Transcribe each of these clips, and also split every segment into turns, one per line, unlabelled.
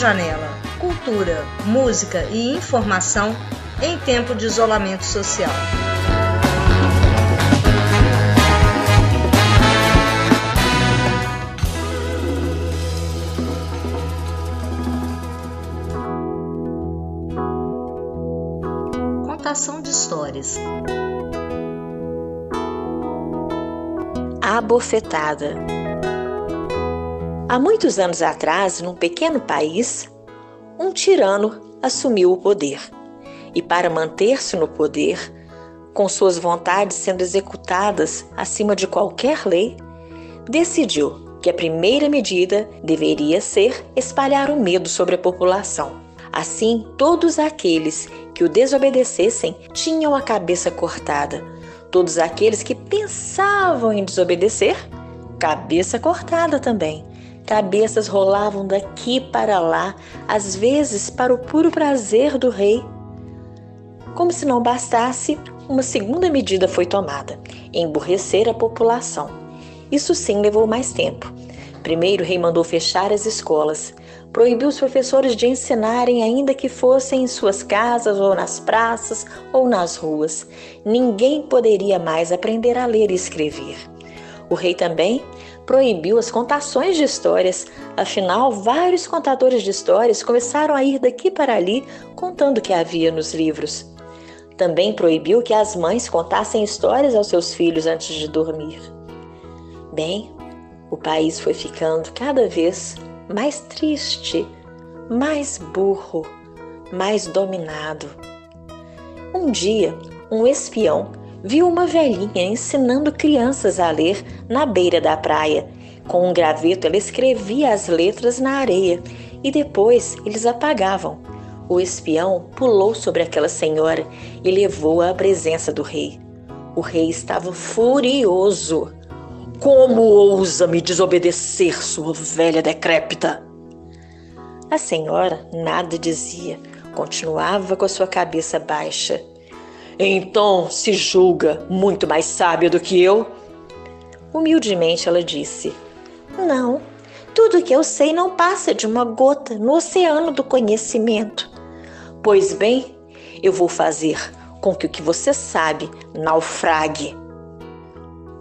Janela. Cultura, música e informação em tempo de isolamento social. Contação de histórias.
A bofetada. Há muitos anos atrás, num pequeno país, um tirano assumiu o poder. E para manter-se no poder, com suas vontades sendo executadas acima de qualquer lei, decidiu que a primeira medida deveria ser espalhar o medo sobre a população. Assim, todos aqueles que o desobedecessem tinham a cabeça cortada. Todos aqueles que pensavam em desobedecer, cabeça cortada também. Cabeças rolavam daqui para lá, às vezes para o puro prazer do rei. Como se não bastasse, uma segunda medida foi tomada: emburrecer a população. Isso sim levou mais tempo. Primeiro, o rei mandou fechar as escolas, proibiu os professores de ensinarem, ainda que fossem em suas casas ou nas praças ou nas ruas. Ninguém poderia mais aprender a ler e escrever. O rei também proibiu as contações de histórias, afinal, vários contadores de histórias começaram a ir daqui para ali contando o que havia nos livros. Também proibiu que as mães contassem histórias aos seus filhos antes de dormir. Bem, o país foi ficando cada vez mais triste, mais burro, mais dominado. Um dia, um espião viu uma velhinha ensinando crianças a ler na beira da praia. Com um graveto, ela escrevia as letras na areia e depois eles apagavam. O espião pulou sobre aquela senhora e levou-a à presença do rei. O rei estava furioso. Como ousa me desobedecer, sua velha decrépita? A senhora nada dizia, continuava com a sua cabeça baixa. Então se julga muito mais sábia do que eu? Humildemente ela disse: Não, tudo que eu sei não passa de uma gota no oceano do conhecimento. Pois bem, eu vou fazer com que o que você sabe naufrague.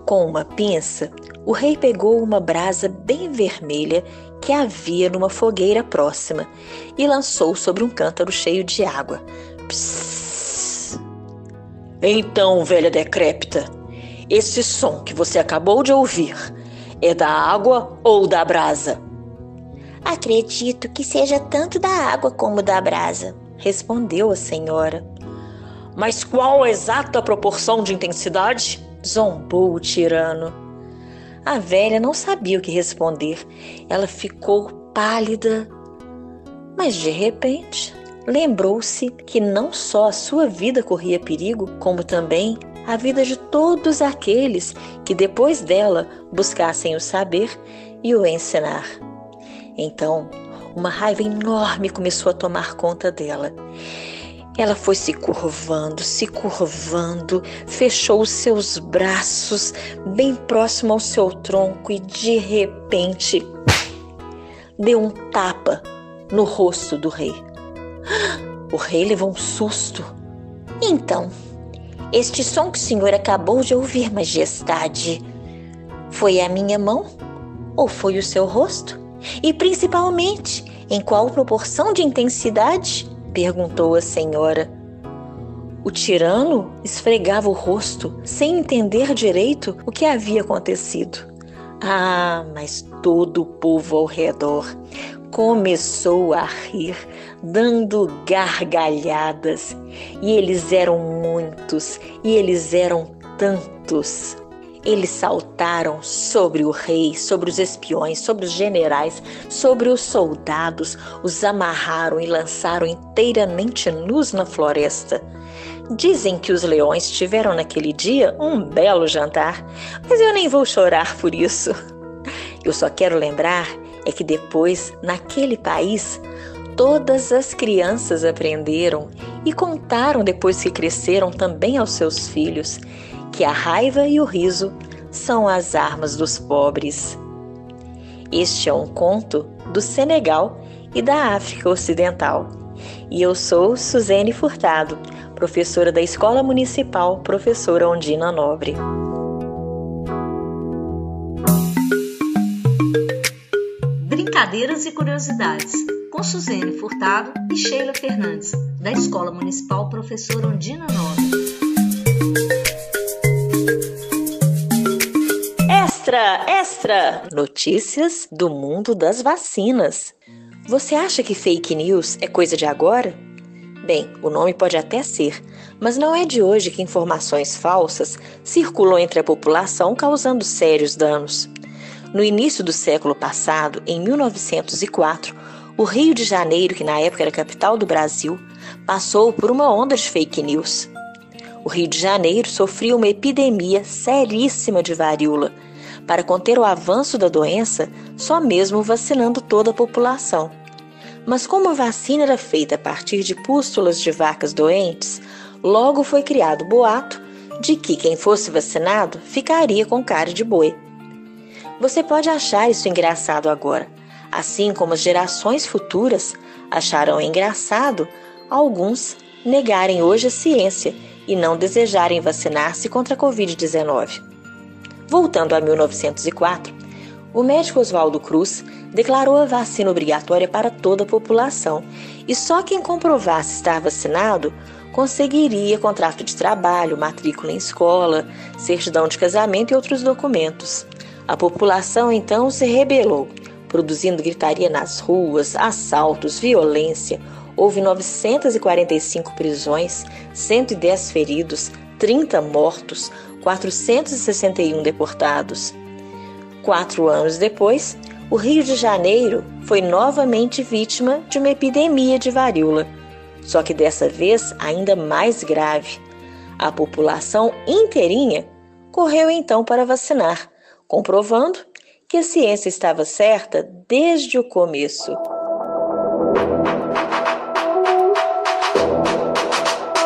Com uma pinça, o rei pegou uma brasa bem vermelha que havia numa fogueira próxima e lançou sobre um cântaro cheio de água. Psss, então, velha decrépita, esse som que você acabou de ouvir é da água ou da brasa?
Acredito que seja tanto da água como da brasa, respondeu a senhora.
Mas qual a exata proporção de intensidade? zombou o tirano. A velha não sabia o que responder. Ela ficou pálida. Mas de repente, lembrou-se que não só a sua vida corria perigo, como também a vida de todos aqueles que depois dela buscassem o saber e o ensinar. Então, uma raiva enorme começou a tomar conta dela. Ela foi se curvando, se curvando, fechou os seus braços bem próximo ao seu tronco e de repente deu um tapa no rosto do rei. O rei levou um susto.
Então, este som que o senhor acabou de ouvir, majestade, foi a minha mão ou foi o seu rosto? E principalmente, em qual proporção de intensidade? perguntou a senhora. O tirano esfregava o rosto sem entender direito o que havia acontecido. Ah, mas todo o povo ao redor começou a rir, dando gargalhadas. E eles eram muitos, e eles eram tantos. Eles saltaram sobre o rei, sobre os espiões, sobre os generais, sobre os soldados, os amarraram e lançaram inteiramente nus na floresta. Dizem que os leões tiveram naquele dia um belo jantar, mas eu nem vou chorar por isso. Eu só quero lembrar é que depois, naquele país, todas as crianças aprenderam e contaram depois que cresceram também aos seus filhos que a raiva e o riso são as armas dos pobres. Este é um conto do Senegal
e da África Ocidental. E eu sou Suzane Furtado, professora da Escola Municipal Professora Ondina Nobre.
Brincadeiras e curiosidades com Suzane Furtado e Sheila Fernandes, da Escola Municipal Professora Ondina Nobre.
Extra, extra! Notícias do mundo das vacinas. Você acha que fake news é coisa de agora? Bem, o nome pode até ser, mas não é de hoje que informações falsas circulam entre a população causando sérios danos. No início do século passado, em 1904, o Rio de Janeiro, que na época era capital do Brasil, passou por uma onda de fake news. O Rio de Janeiro sofria uma epidemia seríssima de varíola. Para conter o avanço da doença, só mesmo vacinando toda a população. Mas como a vacina era feita a partir de pústulas de vacas doentes, logo foi criado o boato de que quem fosse vacinado ficaria com cara de boi. Você pode achar isso engraçado agora, assim como as gerações futuras acharão engraçado alguns negarem hoje a ciência e não desejarem vacinar-se contra a Covid-19. Voltando a 1904, o médico Oswaldo Cruz declarou a vacina obrigatória para toda a população e só quem comprovasse estar vacinado conseguiria contrato de trabalho, matrícula em escola, certidão de casamento e outros documentos. A população então se rebelou, produzindo gritaria nas ruas, assaltos, violência. Houve 945 prisões, 110 feridos, 30 mortos, 461 deportados. Quatro anos depois, o Rio de Janeiro foi novamente vítima de uma epidemia de varíola, só que dessa vez ainda mais grave. A população inteirinha correu então para vacinar comprovando que a ciência estava certa desde o começo.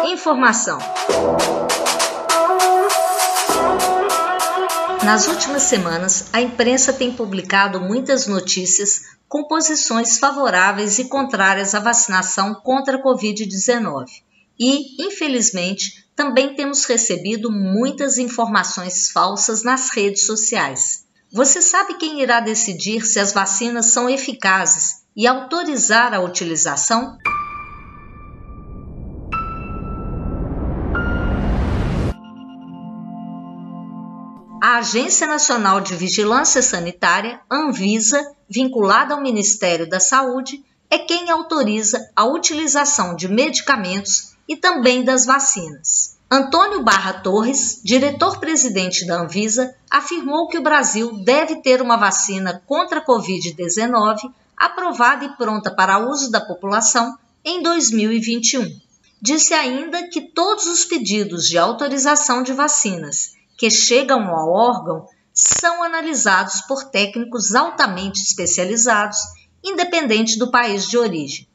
Informação. Nas últimas semanas, a imprensa tem publicado muitas notícias com posições favoráveis e contrárias à vacinação contra a Covid-19. E, infelizmente, também temos recebido muitas informações falsas nas redes sociais. Você sabe quem irá decidir se as vacinas são eficazes e autorizar a utilização? A Agência Nacional de Vigilância Sanitária, Anvisa, vinculada ao Ministério da Saúde, é quem autoriza a utilização de medicamentos e também das vacinas. Antônio Barra Torres, diretor-presidente da Anvisa, afirmou que o Brasil deve ter uma vacina contra a Covid-19 aprovada e pronta para uso da população em 2021. Disse ainda que todos os pedidos de autorização de vacinas que chegam ao órgão são analisados por técnicos altamente especializados, independente do país de origem.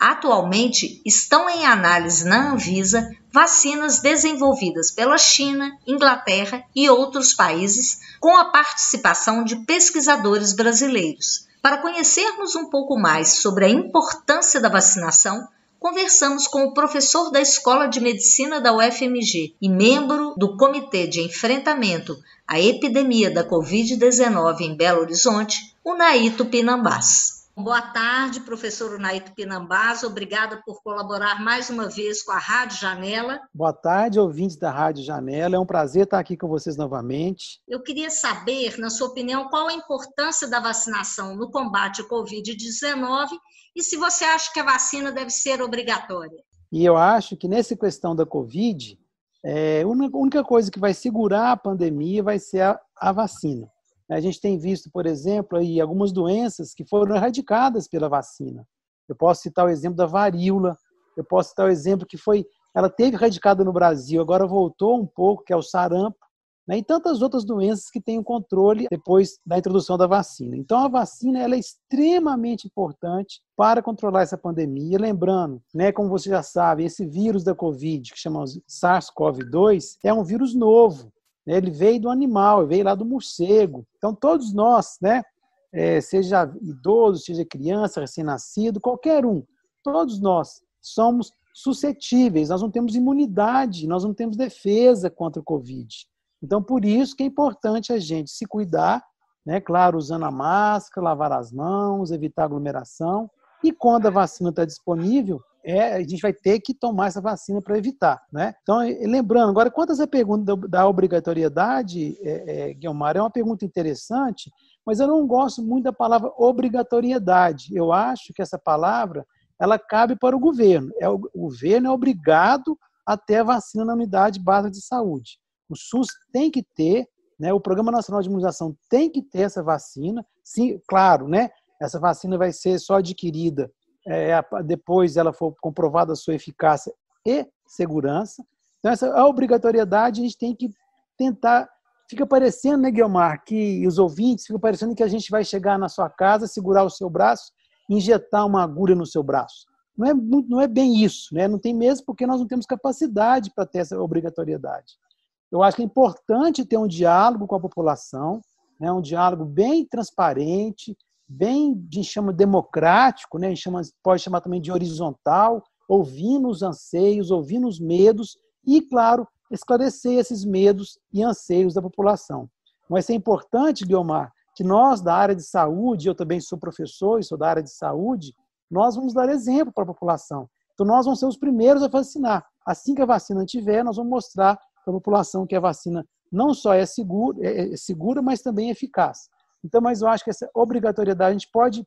Atualmente estão em análise na Anvisa vacinas desenvolvidas pela China, Inglaterra e outros países, com a participação de pesquisadores brasileiros. Para conhecermos um pouco mais sobre a importância da vacinação, conversamos com o professor da Escola de Medicina da UFMG e membro do Comitê de Enfrentamento à Epidemia da Covid-19 em Belo Horizonte, o Naito Pinambás. Boa tarde, professor Unaito Pinambás. Obrigada por colaborar mais uma vez com a Rádio Janela.
Boa tarde, ouvintes da Rádio Janela. É um prazer estar aqui com vocês novamente.
Eu queria saber, na sua opinião, qual a importância da vacinação no combate ao Covid-19 e se você acha que a vacina deve ser obrigatória.
E eu acho que nessa questão da Covid, é, a única coisa que vai segurar a pandemia vai ser a, a vacina. A gente tem visto, por exemplo, aí algumas doenças que foram erradicadas pela vacina. Eu posso citar o exemplo da varíola, eu posso citar o exemplo que foi, ela teve erradicada no Brasil, agora voltou um pouco, que é o sarampo, né? e tantas outras doenças que têm o controle depois da introdução da vacina. Então, a vacina ela é extremamente importante para controlar essa pandemia. Lembrando, né, como você já sabe, esse vírus da Covid, que chamamos SARS-CoV-2, é um vírus novo. Ele veio do animal, veio lá do morcego. Então, todos nós, né, é, seja idoso, seja criança, recém-nascido, qualquer um, todos nós somos suscetíveis, nós não temos imunidade, nós não temos defesa contra o Covid. Então, por isso que é importante a gente se cuidar, né? claro, usando a máscara, lavar as mãos, evitar aglomeração, e quando a vacina está disponível, é, a gente vai ter que tomar essa vacina para evitar. Né? Então, lembrando, agora, quanto a essa pergunta da obrigatoriedade, é, é, Guilmar, é uma pergunta interessante, mas eu não gosto muito da palavra obrigatoriedade. Eu acho que essa palavra ela cabe para o governo. É, o governo é obrigado a ter a vacina na unidade básica de saúde. O SUS tem que ter, né, o Programa Nacional de Imunização tem que ter essa vacina. Sim, claro, né, essa vacina vai ser só adquirida é, depois ela for comprovada a sua eficácia e segurança. Então, essa a obrigatoriedade a gente tem que tentar. Fica parecendo, né, Guilmar, que os ouvintes, fica parecendo que a gente vai chegar na sua casa, segurar o seu braço injetar uma agulha no seu braço. Não é, não é bem isso, né? não tem mesmo porque nós não temos capacidade para ter essa obrigatoriedade. Eu acho que é importante ter um diálogo com a população, né? um diálogo bem transparente, bem, a gente chama democrático, né? chama, pode chamar também de horizontal, ouvindo os anseios, ouvindo os medos e, claro, esclarecer esses medos e anseios da população. Mas é importante, Guilmar, que nós, da área de saúde, eu também sou professor e sou da área de saúde, nós vamos dar exemplo para a população. Então, nós vamos ser os primeiros a vacinar. Assim que a vacina tiver, nós vamos mostrar para a população que a vacina não só é segura, é, é segura, mas também é eficaz. Então, mas eu acho que essa obrigatoriedade, a gente pode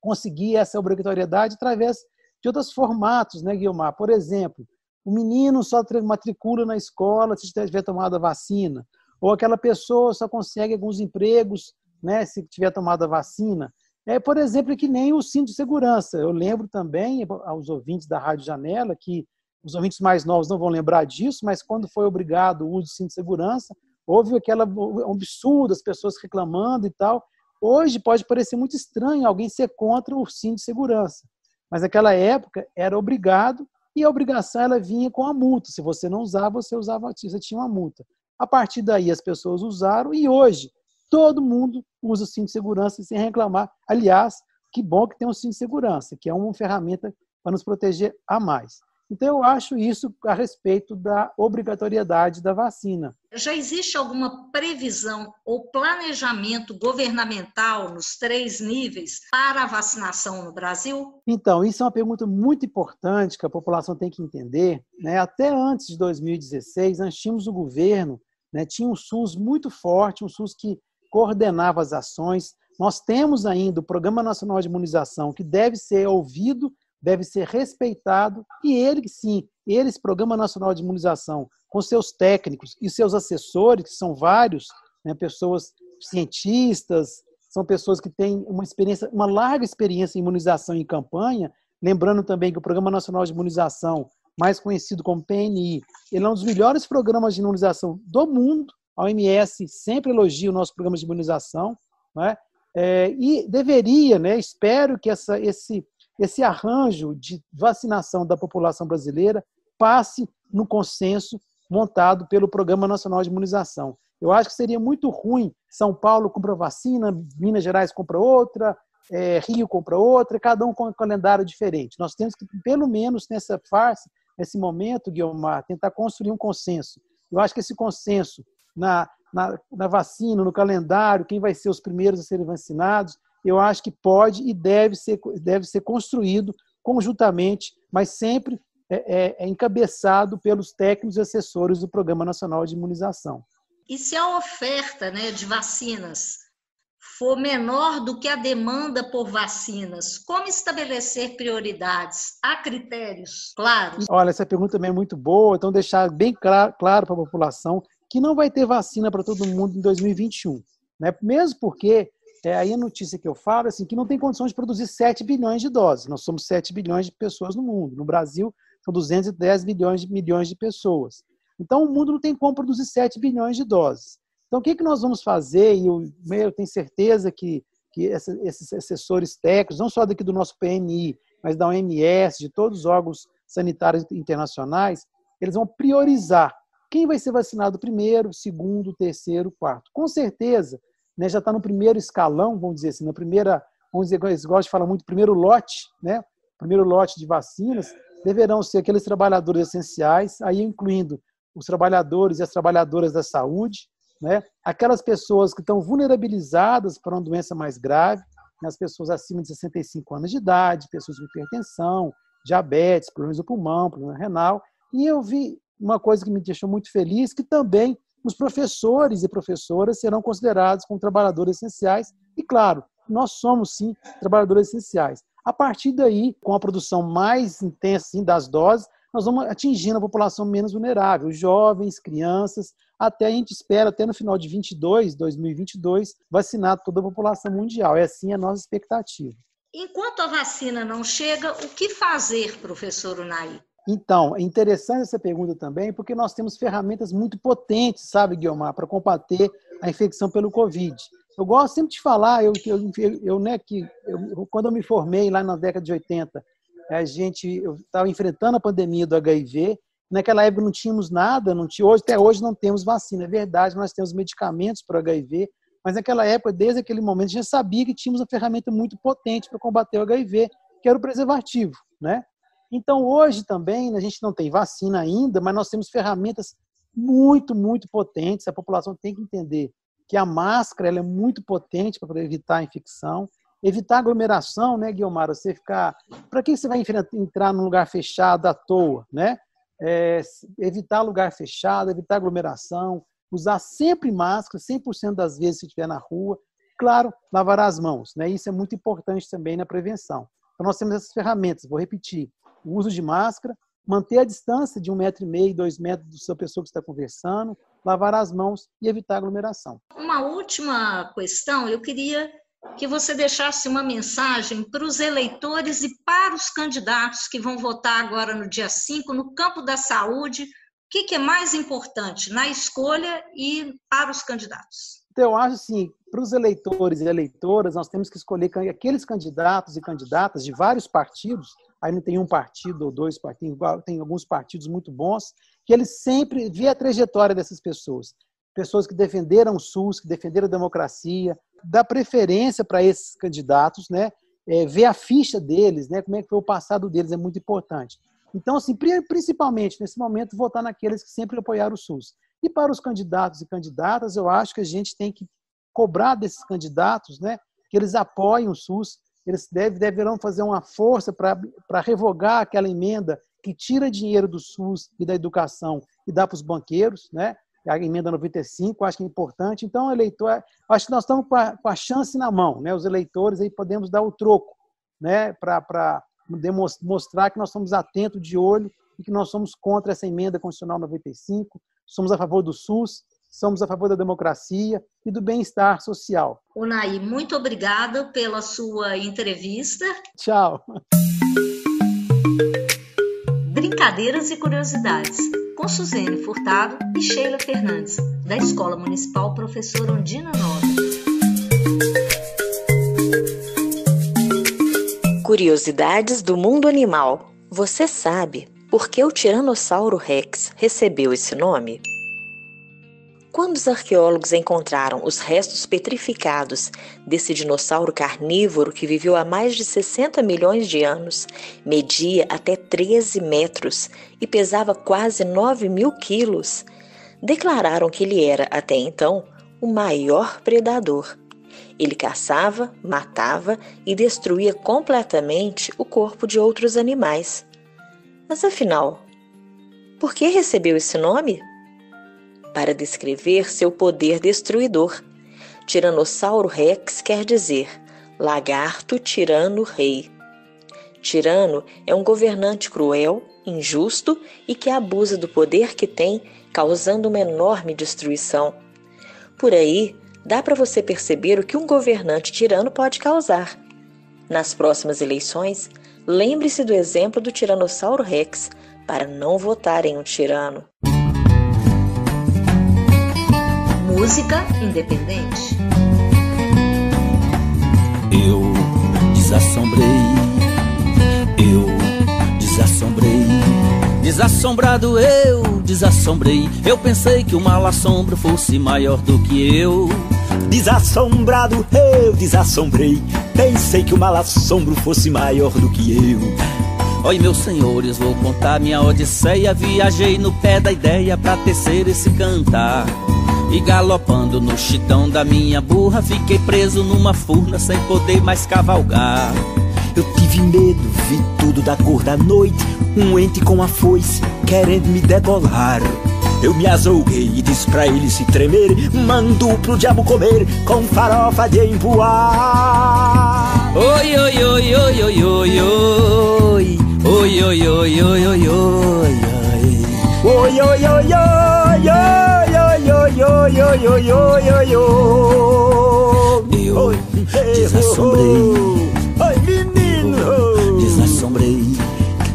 conseguir essa obrigatoriedade através de outros formatos, né, Guilmar? Por exemplo, o menino só matricula na escola se tiver tomado a vacina, ou aquela pessoa só consegue alguns empregos né, se tiver tomado a vacina. É, por exemplo, que nem o cinto de segurança. Eu lembro também aos ouvintes da Rádio Janela que os ouvintes mais novos não vão lembrar disso, mas quando foi obrigado o uso de cinto de segurança, houve aquela absurdo, as pessoas reclamando e tal. Hoje pode parecer muito estranho alguém ser contra o cinto de segurança, mas naquela época era obrigado e a obrigação ela vinha com a multa. Se você não usava, você usava, você tinha uma multa. A partir daí as pessoas usaram e hoje todo mundo usa o cinto de segurança sem reclamar. Aliás, que bom que tem um cinto de segurança, que é uma ferramenta para nos proteger a mais. Então, eu acho isso a respeito da obrigatoriedade da vacina.
Já existe alguma previsão ou planejamento governamental nos três níveis para a vacinação no Brasil?
Então, isso é uma pergunta muito importante que a população tem que entender. Né? Até antes de 2016, nós tínhamos o governo, né? tinha um SUS muito forte, um SUS que coordenava as ações. Nós temos ainda o Programa Nacional de Imunização, que deve ser ouvido, deve ser respeitado, e ele, sim, eles, Programa Nacional de Imunização, com seus técnicos e seus assessores, que são vários, né, pessoas cientistas, são pessoas que têm uma experiência, uma larga experiência em imunização em campanha, lembrando também que o Programa Nacional de Imunização, mais conhecido como PNI, ele é um dos melhores programas de imunização do mundo, a OMS sempre elogia o nosso programa de imunização, né? É, e deveria, né, espero que essa, esse, esse arranjo de vacinação da população brasileira passe no consenso montado pelo Programa Nacional de Imunização. Eu acho que seria muito ruim São Paulo compra vacina, Minas Gerais compra outra, é, Rio compra outra, cada um com um calendário diferente. Nós temos que, pelo menos nessa fase, nesse momento, Guilmar, tentar construir um consenso. Eu acho que esse consenso na, na, na vacina, no calendário, quem vai ser os primeiros a serem vacinados, eu acho que pode e deve ser, deve ser construído conjuntamente, mas sempre é, é, é encabeçado pelos técnicos e assessores do Programa Nacional de Imunização.
E se a oferta né, de vacinas for menor do que a demanda por vacinas, como estabelecer prioridades? Há critérios claros?
Olha, essa pergunta também é muito boa, então deixar bem claro, claro para a população que não vai ter vacina para todo mundo em 2021. Né? Mesmo porque, é, aí a notícia que eu falo, assim, que não tem condições de produzir 7 bilhões de doses. Nós somos 7 bilhões de pessoas no mundo. No Brasil, são 210 milhões de, milhões de pessoas. Então, o mundo não tem como produzir 7 bilhões de doses. Então, o que, que nós vamos fazer? E eu, eu tenho certeza que, que esses assessores técnicos, não só daqui do nosso PNI, mas da OMS, de todos os órgãos sanitários internacionais, eles vão priorizar quem vai ser vacinado primeiro, segundo, terceiro, quarto? Com certeza, né, já está no primeiro escalão, vamos dizer assim, na primeira, vamos dizer, eles gostam de falar muito, primeiro lote, né, primeiro lote de vacinas, deverão ser aqueles trabalhadores essenciais, aí incluindo os trabalhadores e as trabalhadoras da saúde, né, aquelas pessoas que estão vulnerabilizadas para uma doença mais grave, né, as pessoas acima de 65 anos de idade, pessoas com hipertensão, diabetes, problemas do pulmão, problema renal, e eu vi uma coisa que me deixou muito feliz, que também os professores e professoras serão considerados como trabalhadores essenciais. E, claro, nós somos, sim, trabalhadores essenciais. A partir daí, com a produção mais intensa sim, das doses, nós vamos atingindo a população menos vulnerável, jovens, crianças, até a gente espera, até no final de 22, 2022, vacinar toda a população mundial. É assim a nossa expectativa.
Enquanto a vacina não chega, o que fazer, professor Unai?
Então, é interessante essa pergunta também, porque nós temos ferramentas muito potentes, sabe, Guilmar, para combater a infecção pelo Covid. Eu gosto sempre de falar, eu, eu, eu né, que eu, quando eu me formei lá na década de 80, a gente estava enfrentando a pandemia do HIV. Naquela época não tínhamos nada, não tinha, hoje, até hoje não temos vacina, é verdade, nós temos medicamentos para o HIV, mas naquela época, desde aquele momento, a já sabia que tínhamos uma ferramenta muito potente para combater o HIV, que era o preservativo, né? Então, hoje também, a gente não tem vacina ainda, mas nós temos ferramentas muito, muito potentes. A população tem que entender que a máscara ela é muito potente para evitar a infecção. Evitar aglomeração, né, Guilmar? Você ficar. Para que você vai entrar num lugar fechado à toa, né? É, evitar lugar fechado, evitar aglomeração, usar sempre máscara, 100% das vezes se estiver na rua. Claro, lavar as mãos, né? Isso é muito importante também na prevenção. Então, nós temos essas ferramentas, vou repetir: o uso de máscara, manter a distância de um metro e meio, dois metros da pessoa que está conversando, lavar as mãos e evitar aglomeração.
Uma última questão, eu queria que você deixasse uma mensagem para os eleitores e para os candidatos que vão votar agora no dia 5, no campo da saúde. O que é mais importante na escolha e para os candidatos?
Então, eu acho assim, para os eleitores e eleitoras, nós temos que escolher aqueles candidatos e candidatas de vários partidos aí não tem um partido ou dois partidos, tem alguns partidos muito bons, que eles sempre vê a trajetória dessas pessoas. Pessoas que defenderam o SUS, que defenderam a democracia, dá preferência para esses candidatos, né? É, ver a ficha deles, né? Como é que foi o passado deles é muito importante. Então, assim, principalmente nesse momento, votar naqueles que sempre apoiaram o SUS. E para os candidatos e candidatas, eu acho que a gente tem que cobrar desses candidatos, né? Que eles apoiem o SUS, eles deve, deverão fazer uma força para revogar aquela emenda que tira dinheiro do SUS e da educação e dá para os banqueiros, né? a emenda 95, acho que é importante. Então, eleitor, acho que nós estamos com a, com a chance na mão, né? os eleitores aí podemos dar o troco né? para demonstrar que nós somos atentos de olho e que nós somos contra essa emenda constitucional 95, somos a favor do SUS somos a favor da democracia e do bem-estar social.
Unai, muito obrigada pela sua entrevista.
Tchau.
Brincadeiras e curiosidades com Suzane Furtado e Sheila Fernandes, da Escola Municipal Professor Ondina Nova.
Curiosidades do mundo animal. Você sabe por que o Tiranossauro Rex recebeu esse nome? Quando os arqueólogos encontraram os restos petrificados desse dinossauro carnívoro que viveu há mais de 60 milhões de anos, media até 13 metros e pesava quase 9 mil quilos, declararam que ele era, até então, o maior predador. Ele caçava, matava e destruía completamente o corpo de outros animais. Mas afinal, por que recebeu esse nome? para descrever seu poder destruidor. Tiranossauro Rex quer dizer lagarto tirano rei. Tirano é um governante cruel, injusto e que abusa do poder que tem, causando uma enorme destruição. Por aí, dá para você perceber o que um governante tirano pode causar. Nas próximas eleições, lembre-se do exemplo do Tiranossauro Rex para não votar em um tirano.
Música independente.
Eu desassombrei, eu desassombrei. Desassombrado eu desassombrei. Eu pensei que o mal assombro fosse maior do que eu. Desassombrado eu desassombrei. Pensei que o mal assombro fosse maior do que eu.
Oi, meus senhores, vou contar minha odisseia. Viajei no pé da ideia pra tecer esse cantar. E galopando no chitão da minha burra, fiquei preso numa furna sem poder mais cavalgar.
Eu tive medo, vi tudo da cor da noite. Um ente com a foice querendo me debolar. Eu me azouguei e disse pra ele se tremer. Mando pro diabo comer com farofa de empoar.
Oi, oi, oi, oi, oi, oi, oi. Oi, oi, oi, oi, oi, oi.
Oi, oi, oi, oi, oi, oi, oi, oi, oi, oi, oi, oi.
Eu desassombrei.
Oi, menino.
Desassombrei.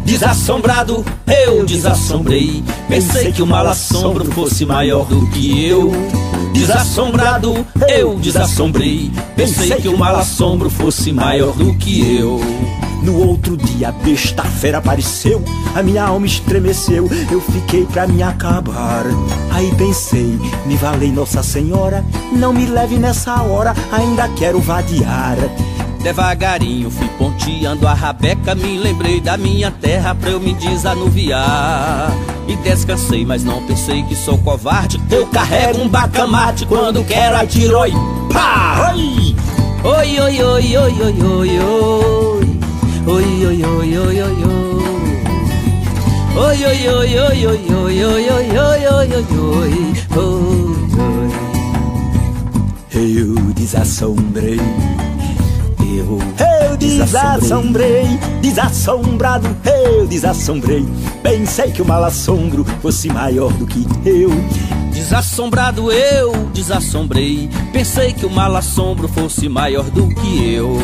Desassombrado, eu desassombrei. Pensei que o mal assombro fosse maior do que eu. Desassombrado, eu desassombrei. Pensei que o mal assombro fosse maior do que eu.
No outro dia, a besta fera apareceu, a minha alma estremeceu, eu fiquei pra me acabar. Aí pensei, me valei Nossa Senhora, não me leve nessa hora, ainda quero vadiar.
Devagarinho fui ponteando a rabeca, me lembrei da minha terra pra eu me desanuviar. E descansei, mas não pensei que sou covarde. Eu carrego um bacamarte quando quero atiro e pá! Oi, oi, oi, oi, oi, oi, oi, oi. Oi, oi, oi, oi, oi, oi. Oi, oi, oi, oi, oi, oi, oi, oi, oi, oi, oi, oi, oi.
Eu desassombrei. Eu, eu desassombrei, desassombrado, eu desassombrei. Pensei que o mal assombro fosse maior do que eu.
Desassombrado eu desassombrei. Pensei que o mal assombro fosse maior do que eu.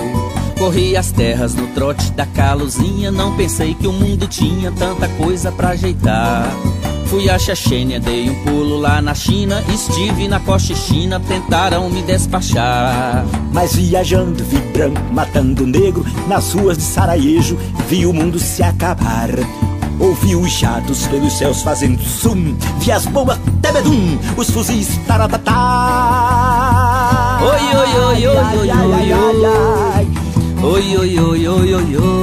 Corri as terras no trote da caluzinha. Não pensei que o mundo tinha tanta coisa pra ajeitar. Fui a Chechênia, dei um pulo lá na China. Estive na Cochichina, tentaram me despachar.
Mas viajando, vi branco matando negro nas ruas de Sarajevo, vi o mundo se acabar. Ouvi os jatos pelos céus fazendo zoom, vi as bombas tebedum, os fuzis tarabatá.
Oi, oi, oi, oi, oi, oi, oi. Oi, oi, oi, oi, oi, oi, oi.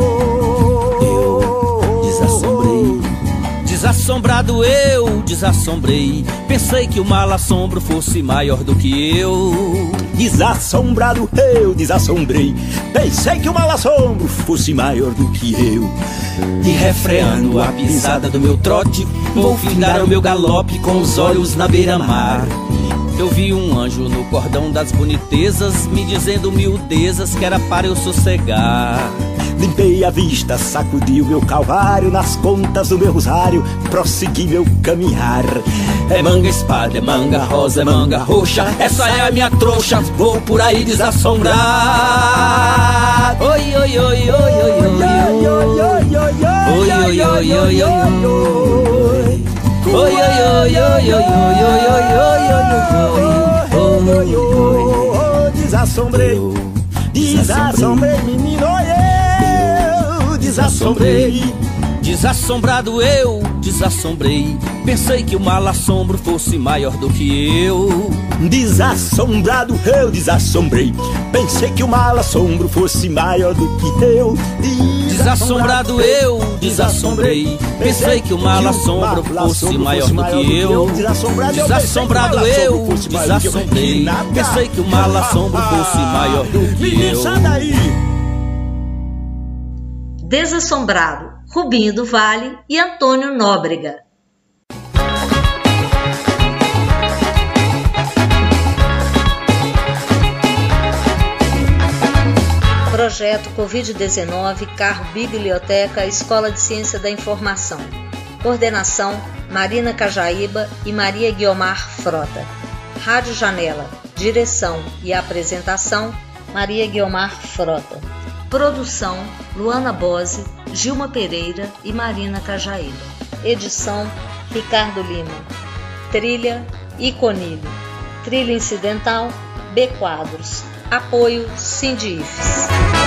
Desassombrado eu desassombrei. Pensei que o mal assombro fosse maior do que eu.
Desassombrado eu desassombrei. Pensei que o mal assombro fosse maior do que eu.
E refreando a pisada do meu trote, vou findar o meu galope com os olhos na beira-mar. Eu vi um anjo no cordão das bonitezas, me dizendo miudezas que era para eu sossegar.
Limpei a vista, sacudi o meu calvário nas contas do meu rosário, prossegui meu caminhar.
É manga espada, é manga rosa, é manga roxa, essa é a minha trouxa, vou por aí desassombrar. Oi, oi, oi, oi, oi, oi, oi, oi, oi, oi, oi, oi, oi, oi. Oi, oi, oi, oi, oi, oi, oi, oi, oi, oi, oi,
Desassombrei, desassombrei, menino, desassombrei.
Desassombrado eu desassombrei. Pensei que o mal assombro fosse maior do que eu.
Desassombrado eu desassombrei. Pensei que o mal assombro fosse maior do que eu.
Desassombrado eu desassombrei. Pensei que o mal assombro fosse maior do que eu. Desassombrado eu desassombrei. Pensei que o mal assombro fosse maior do que eu.
Desassombrado, Rubinho do Vale e Antônio Nóbrega. Projeto Covid-19 Carro Biblioteca Escola de Ciência da Informação. Coordenação Marina Cajaíba e Maria Guiomar Frota. Rádio Janela. Direção e apresentação Maria Guiomar Frota. Produção Luana Bose, Gilma Pereira e Marina Cajaíba. Edição Ricardo Lima. Trilha Iconilho. Trilha incidental B Quadros. Apoio Sindifes.